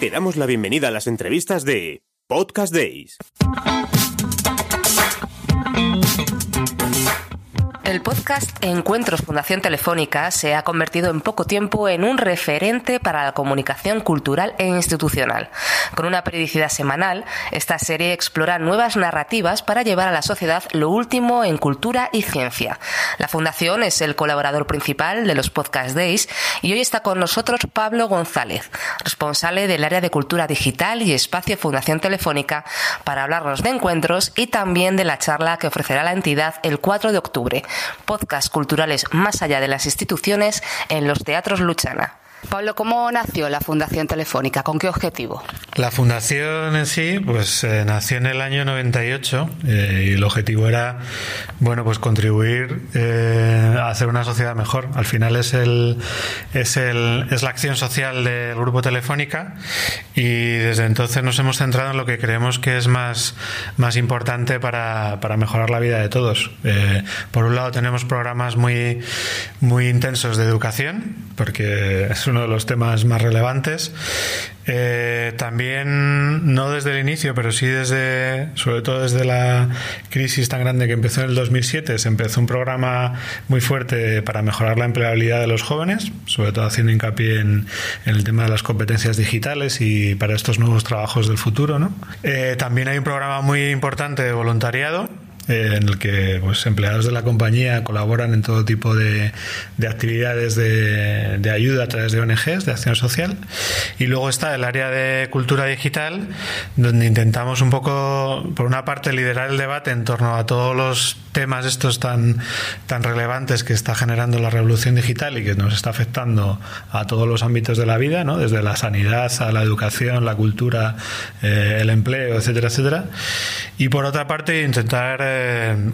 Te damos la bienvenida a las entrevistas de Podcast Days. El podcast Encuentros Fundación Telefónica se ha convertido en poco tiempo en un referente para la comunicación cultural e institucional. Con una periodicidad semanal, esta serie explora nuevas narrativas para llevar a la sociedad lo último en cultura y ciencia. La Fundación es el colaborador principal de los Podcast Days y hoy está con nosotros Pablo González, responsable del área de cultura digital y espacio Fundación Telefónica, para hablarnos de encuentros y también de la charla que ofrecerá la entidad el 4 de octubre podcast culturales más allá de las instituciones en los teatros Luchana. Pablo, ¿cómo nació la Fundación Telefónica? ¿Con qué objetivo? La fundación en sí, pues eh, nació en el año 98 eh, y el objetivo era, bueno, pues contribuir eh, a hacer una sociedad mejor. Al final es el, es el, es la acción social del grupo Telefónica y desde entonces nos hemos centrado en lo que creemos que es más, más importante para, para mejorar la vida de todos. por un lado tenemos programas muy, muy intensos de educación, porque es uno de los temas más relevantes. Eh, también, no desde el inicio, pero sí desde, sobre todo desde la crisis tan grande que empezó en el 2007, se empezó un programa muy fuerte para mejorar la empleabilidad de los jóvenes, sobre todo haciendo hincapié en, el tema de las competencias digitales y para estos nuevos trabajos del futuro. ¿no? Eh, también hay un programa muy importante de voluntariado en el que pues, empleados de la compañía colaboran en todo tipo de, de actividades de, de, ayuda a través de ONGs, de acción social. Y luego está el área de cultura digital, donde intentamos un poco, por una parte, liderar el debate en torno a todos los temas estos tan, tan relevantes que está generando la revolución digital y que nos está afectando a todos los ámbitos de la vida, ¿no? desde la sanidad a la educación, la cultura, eh, el empleo, etcétera, etcétera. Y por otra parte, intentar eh,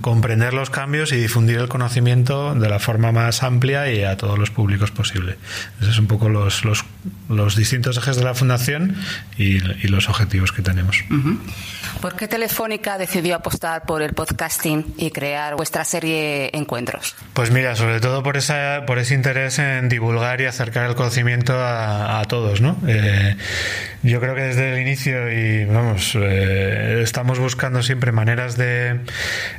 comprender los cambios y difundir el conocimiento de la forma más amplia y a todos los públicos posible. Esos son un poco los, los, los distintos ejes de la Fundación y, y los objetivos que tenemos. ¿Por qué Telefónica decidió apostar por el podcasting y crear vuestra serie Encuentros? Pues mira, sobre todo por, esa, por ese interés en divulgar y acercar el conocimiento a, a todos, ¿no? Eh, yo creo que desde el inicio y vamos, eh, estamos buscando siempre maneras de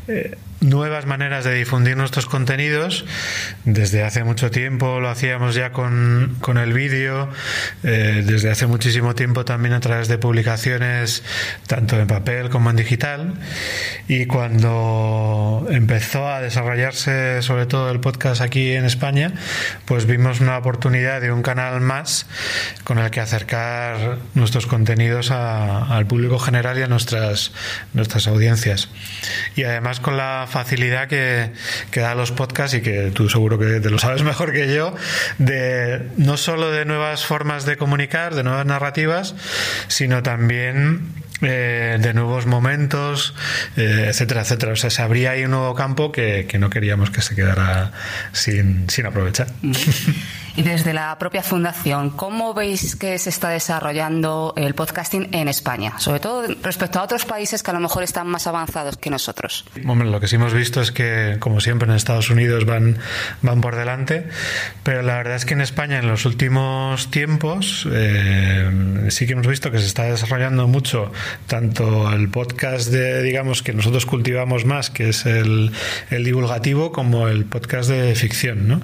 Uh, nuevas maneras de difundir nuestros contenidos. Desde hace mucho tiempo lo hacíamos ya con, con el vídeo, eh, desde hace muchísimo tiempo también a través de publicaciones tanto en papel como en digital. Y cuando empezó a desarrollarse sobre todo el podcast aquí en España, pues vimos una oportunidad de un canal más con el que acercar nuestros contenidos al público general y a nuestras, nuestras audiencias. Y además con la facilidad que, que da los podcasts y que tú seguro que te lo sabes mejor que yo, de no solo de nuevas formas de comunicar, de nuevas narrativas, sino también eh, de nuevos momentos, eh, etcétera, etcétera. O sea, se abría ahí un nuevo campo que, que no queríamos que se quedara sin, sin aprovechar. Y desde la propia fundación, ¿cómo veis que se está desarrollando el podcasting en España? Sobre todo respecto a otros países que a lo mejor están más avanzados que nosotros. Hombre, lo que sí hemos visto es que, como siempre, en Estados Unidos van, van por delante, pero la verdad es que en España en los últimos tiempos eh, sí que hemos visto que se está desarrollando mucho tanto el podcast de, digamos, que nosotros cultivamos más, que es el, el divulgativo, como el podcast de ficción, ¿no?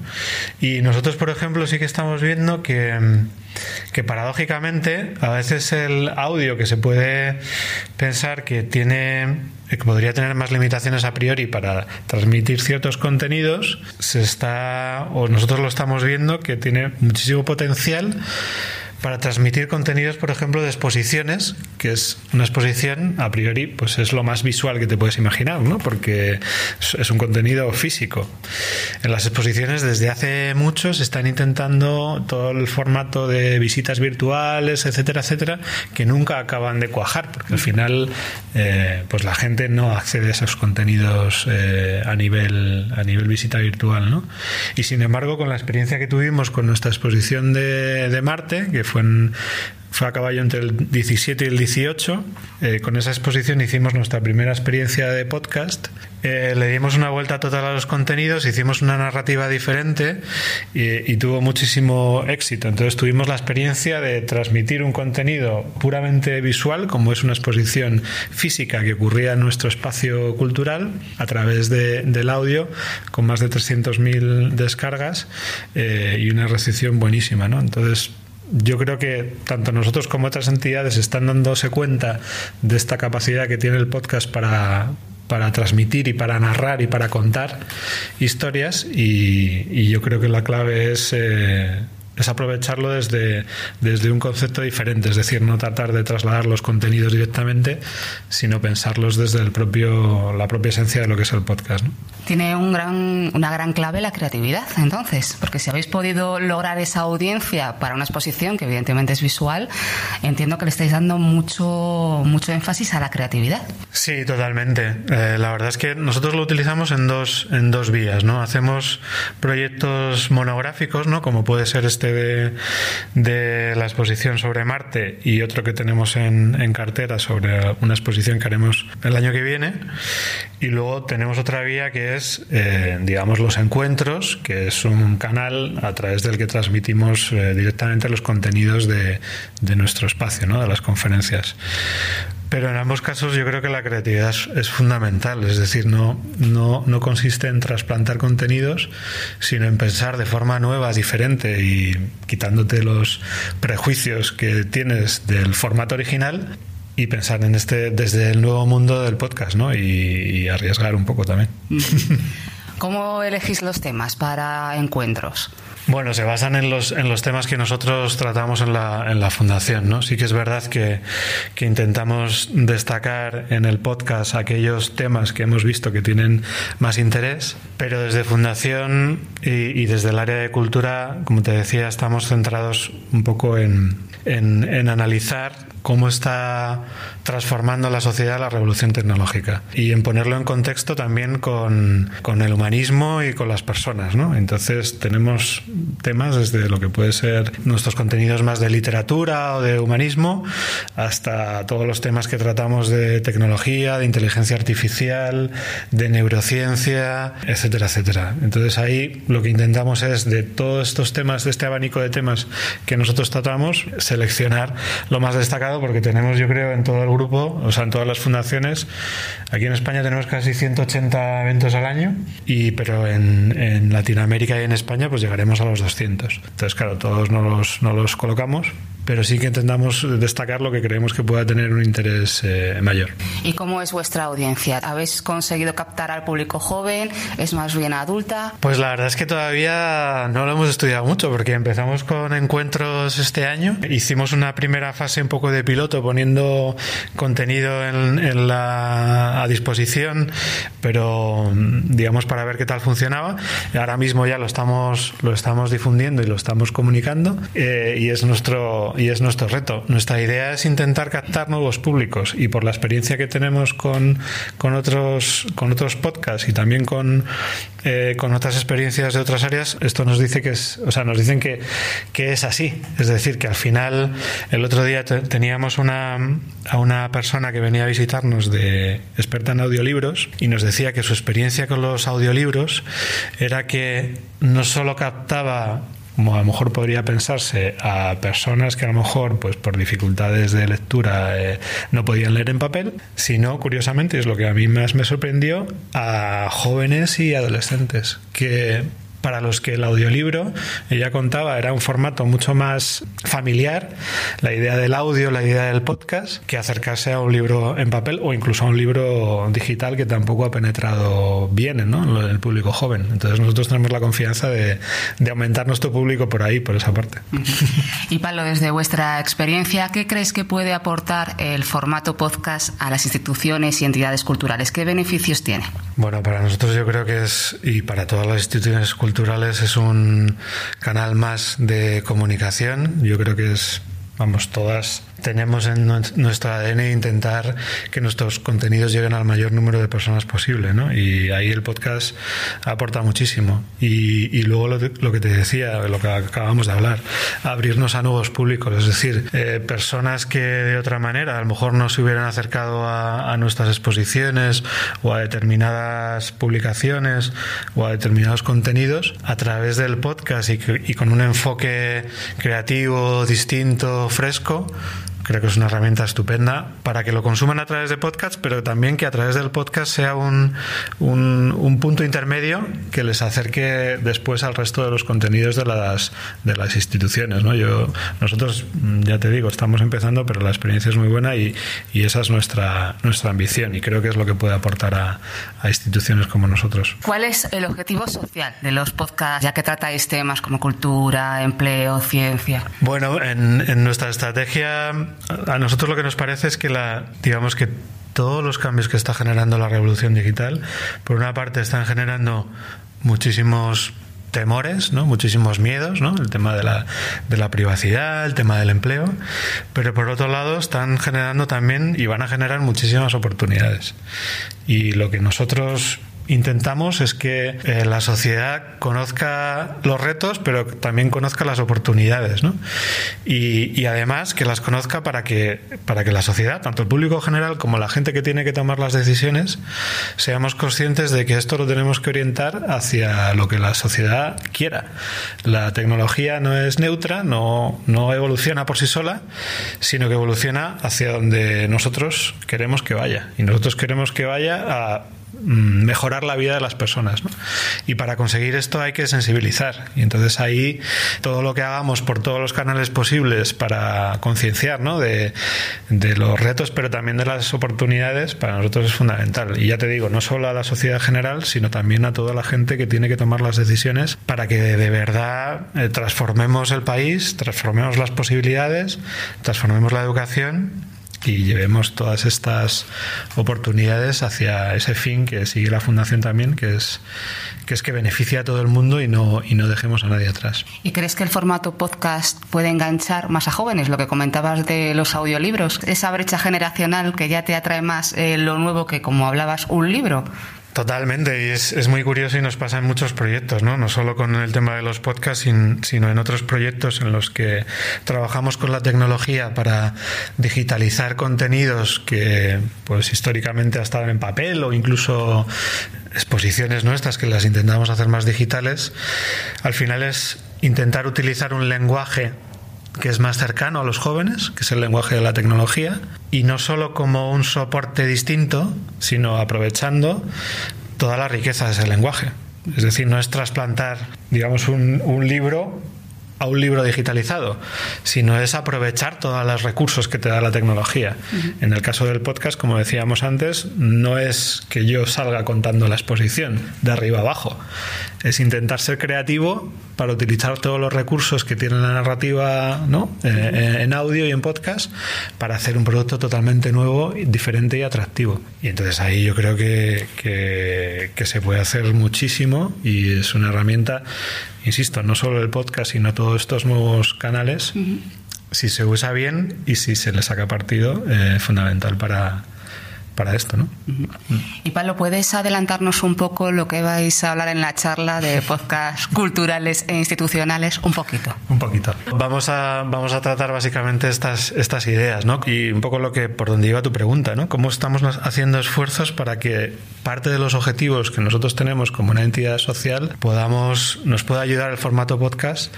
Y nosotros, por ejemplo, sí que estamos viendo que, que paradójicamente a veces el audio que se puede pensar que tiene que podría tener más limitaciones a priori para transmitir ciertos contenidos se está o nosotros lo estamos viendo que tiene muchísimo potencial para transmitir contenidos, por ejemplo, de exposiciones, que es una exposición, a priori, pues es lo más visual que te puedes imaginar, ¿no? Porque es un contenido físico. En las exposiciones, desde hace mucho, se están intentando todo el formato de visitas virtuales, etcétera, etcétera, que nunca acaban de cuajar, porque al final, eh, pues la gente no accede a esos contenidos eh, a nivel a nivel visita virtual, ¿no? Y sin embargo, con la experiencia que tuvimos con nuestra exposición de, de Marte, que fue fue a caballo entre el 17 y el 18. Eh, con esa exposición hicimos nuestra primera experiencia de podcast. Eh, le dimos una vuelta total a los contenidos, hicimos una narrativa diferente y, tuvo muchísimo éxito. Entonces tuvimos la experiencia de transmitir un contenido puramente visual, como es una exposición física que ocurría en nuestro espacio cultural, a través de, del audio, con más de 300.000 descargas eh, y una recepción buenísima. ¿no? Entonces yo creo que tanto nosotros como otras entidades están dándose cuenta de esta capacidad que tiene el podcast para, para transmitir y para narrar y para contar historias y, y yo creo que la clave es eh, es aprovecharlo desde, desde un concepto diferente, es decir, no tratar de trasladar los contenidos directamente, sino pensarlos desde el propio, la propia esencia de lo que es el podcast. ¿no? Tiene un gran, una gran clave la creatividad, entonces, porque si habéis podido lograr esa audiencia para una exposición, que evidentemente es visual, entiendo que le estáis dando mucho, mucho énfasis a la creatividad. Sí, totalmente. Eh, la verdad es que nosotros lo utilizamos en dos, en dos vías, ¿no? Hacemos proyectos monográficos, ¿no? Como puede ser este de, de, la exposición sobre Marte y otro que tenemos en, en, cartera sobre una exposición que haremos el año que viene. Y luego tenemos otra vía que es, eh, digamos, los encuentros, que es un canal a través del que transmitimos eh, directamente los contenidos de, de nuestro espacio, ¿no? de las conferencias. Pero en ambos casos yo creo que la creatividad es, fundamental, es decir, no, no, no, consiste en trasplantar contenidos, sino en pensar de forma nueva, diferente y quitándote los prejuicios que tienes del formato original y pensar en este desde el nuevo mundo del podcast, ¿no? Y arriesgar un poco también. ¿Cómo elegís los temas para encuentros? Bueno, se basan en los, en los temas que nosotros tratamos en la, en la fundación, ¿no? Sí que es verdad que, que, intentamos destacar en el podcast aquellos temas que hemos visto que tienen más interés, pero desde fundación y, desde el área de cultura, como te decía, estamos centrados un poco en, en, en analizar cómo está transformando la sociedad la revolución tecnológica y en ponerlo en contexto también con, con el humanismo y con las personas, ¿no? Entonces tenemos temas desde lo que puede ser nuestros contenidos más de literatura o de humanismo hasta todos los temas que tratamos de tecnología, de inteligencia artificial, de neurociencia, etcétera, etcétera. Entonces ahí lo que intentamos es de todos estos temas, de este abanico de temas que nosotros tratamos, seleccionar lo más destacado porque tenemos yo creo en todo el grupo, o sea, en todas las fundaciones, aquí en España tenemos casi 180 eventos al año, y, pero en, en Latinoamérica y en España pues llegaremos a los 200. Entonces, claro, todos no los, no los colocamos, pero sí que intentamos destacar lo que creemos que pueda tener un interés eh, mayor. ¿Y cómo es vuestra audiencia? ¿Habéis conseguido captar al público joven? ¿Es más bien adulta? Pues la verdad es que todavía no lo hemos estudiado mucho porque empezamos con encuentros este año. Hicimos una primera fase un poco de piloto poniendo contenido en, la, a disposición, pero digamos para ver qué tal funcionaba. Ahora mismo ya lo estamos, lo estamos difundiendo y lo estamos comunicando eh, y es nuestro y es nuestro reto. Nuestra idea es intentar captar nuevos públicos y por la experiencia que tenemos con, con, otros, con otros podcasts y también con, eh, con otras experiencias de otras áreas, esto nos dice que es, o sea, nos dicen que, que es así. Es decir, que al final, el otro día teníamos a una persona que venía a visitarnos de experta en audiolibros y nos decía que su experiencia con los audiolibros era que no solo captaba como a lo mejor podría pensarse a personas que a lo mejor pues por dificultades de lectura eh, no podían leer en papel, sino curiosamente es lo que a mí más me sorprendió a jóvenes y adolescentes que para los que el audiolibro, ella contaba, era un formato mucho más familiar, la idea del audio, la idea del podcast, que acercarse a un libro en papel o incluso a un libro digital que tampoco ha penetrado bien ¿no? en el público joven. Entonces nosotros tenemos la confianza de, de aumentar nuestro público por ahí, por esa parte. Y Pablo, desde vuestra experiencia, ¿qué crees que puede aportar el formato podcast a las instituciones y entidades culturales? ¿Qué beneficios tiene? Bueno, para nosotros yo creo que es, y para todas las instituciones culturales, es un canal más de comunicación. Yo creo que es, vamos, todas tenemos en nuestro ADN intentar que nuestros contenidos lleguen al mayor número de personas posible, ¿no? Y ahí el podcast aporta muchísimo. Y, luego lo, que te decía, lo que acabamos de hablar, abrirnos a nuevos públicos, es decir, eh, personas que de otra manera a lo mejor no se hubieran acercado a, nuestras exposiciones o a determinadas publicaciones o a determinados contenidos a través del podcast y, y con un enfoque creativo, distinto, fresco, Creo que es una herramienta estupenda para que lo consuman a través de podcast, pero también que a través del podcast sea un, un, punto intermedio que les acerque después al resto de los contenidos de las, de las instituciones. ¿no? Yo, nosotros, mm, ya te digo, estamos empezando, pero la experiencia es muy buena y, y esa es nuestra, nuestra ambición y creo que es lo que puede aportar a, a instituciones como nosotros. ¿Cuál es el objetivo social de los podcasts, ya que tratáis temas como cultura, empleo, ciencia? Bueno, en, en nuestra estrategia a nosotros lo que nos parece es que la, digamos que todos los cambios que está generando la revolución digital, por una parte están generando muchísimos temores, ¿no? muchísimos miedos, ¿no? el tema de la, de la privacidad, el tema del empleo, pero por otro lado están generando también y van a generar muchísimas oportunidades. Y lo que nosotros intentamos es que eh, la sociedad conozca los retos, pero también conozca las oportunidades, ¿no? Y, además que las conozca para que, para que la sociedad, tanto el público general como la gente que tiene que tomar las decisiones, seamos conscientes de que esto lo tenemos que orientar hacia lo que la sociedad quiera. La tecnología no es neutra, no, no evoluciona por sí sola, sino que evoluciona hacia donde nosotros queremos que vaya. Y nosotros queremos que vaya a mejorar la vida de las personas. Y para conseguir esto hay que sensibilizar. Y entonces ahí todo lo que hagamos por todos los canales posibles para concienciar ¿no? de, los retos, pero también de las oportunidades, para nosotros es fundamental. Y ya te digo, no solo a la sociedad general, sino también a toda la gente que tiene que tomar las decisiones para que de verdad eh, transformemos el país, transformemos las posibilidades, transformemos la educación y llevemos todas estas oportunidades hacia ese fin que sigue la fundación también, que es que es que beneficia a todo el mundo y no y no dejemos a nadie atrás. ¿Y crees que el formato podcast puede enganchar más a jóvenes? Lo que comentabas de los audiolibros, esa brecha generacional que ya te atrae más eh, lo nuevo que como hablabas un libro. Totalmente, y es, es, muy curioso y nos pasa en muchos proyectos, ¿no? No solo con el tema de los podcasts, sino en otros proyectos en los que trabajamos con la tecnología para digitalizar contenidos que, pues, históricamente estaban en papel o incluso exposiciones nuestras que las intentamos hacer más digitales. Al final es intentar utilizar un lenguaje que es más cercano a los jóvenes, que es el lenguaje de la tecnología, y no solo como un soporte distinto, sino aprovechando toda la riqueza de ese lenguaje. Es decir, no es trasplantar, digamos, un, un libro a un libro digitalizado, sino es aprovechar todos los recursos que te da la tecnología. En el caso del podcast, como decíamos antes, no es que yo salga contando la exposición de arriba abajo, es intentar ser creativo para utilizar todos los recursos que tiene la narrativa ¿no? Eh, eh, en audio y en podcast para hacer un producto totalmente nuevo, diferente y atractivo. Y entonces ahí yo creo que, que, que se puede hacer muchísimo y es una herramienta insisto, no solo el podcast, sino todos estos nuevos canales, si se usa bien y si se le saca partido, eh, fundamental para, para esto, ¿no? Y Pablo, ¿puedes adelantarnos un poco lo que vais a hablar en la charla de podcast culturales e institucionales? Un poquito. Un poquito. Vamos a, vamos a tratar básicamente estas, estas ideas, ¿no? Y un poco lo que, por donde iba tu pregunta, ¿no? ¿Cómo estamos haciendo esfuerzos para que parte de los objetivos que nosotros tenemos como una entidad social podamos, nos pueda ayudar el formato podcast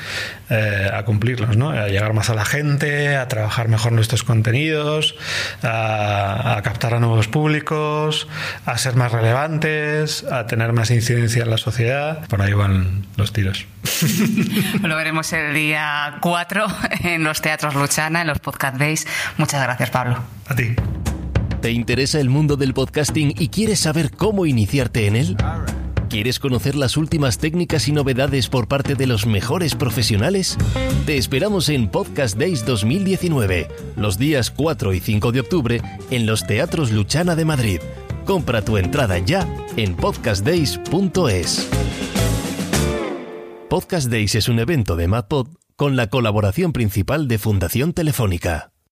eh, a cumplirlos, ¿no? A llegar más a la gente, a trabajar mejor nuestros contenidos, a, a captar a nuevos públicos, a ser más relevantes, a tener más incidencia en la sociedad. Por ahí van los tiros. Lo veremos el día 4 en los teatros Luchana, en los Podcast Days. Muchas gracias, Pablo. A ti. ¿Te interesa el mundo del podcasting y quieres saber cómo iniciarte en él? ¿Quieres conocer las últimas técnicas y novedades por parte de los mejores profesionales? Te esperamos en Podcast Days 2019, los días 4 y 5 de octubre, en los Teatros Luchana de Madrid. Compra tu entrada ya en podcastdays.es. Podcast Days es un evento de MadPod con la colaboración principal de Fundación Telefónica.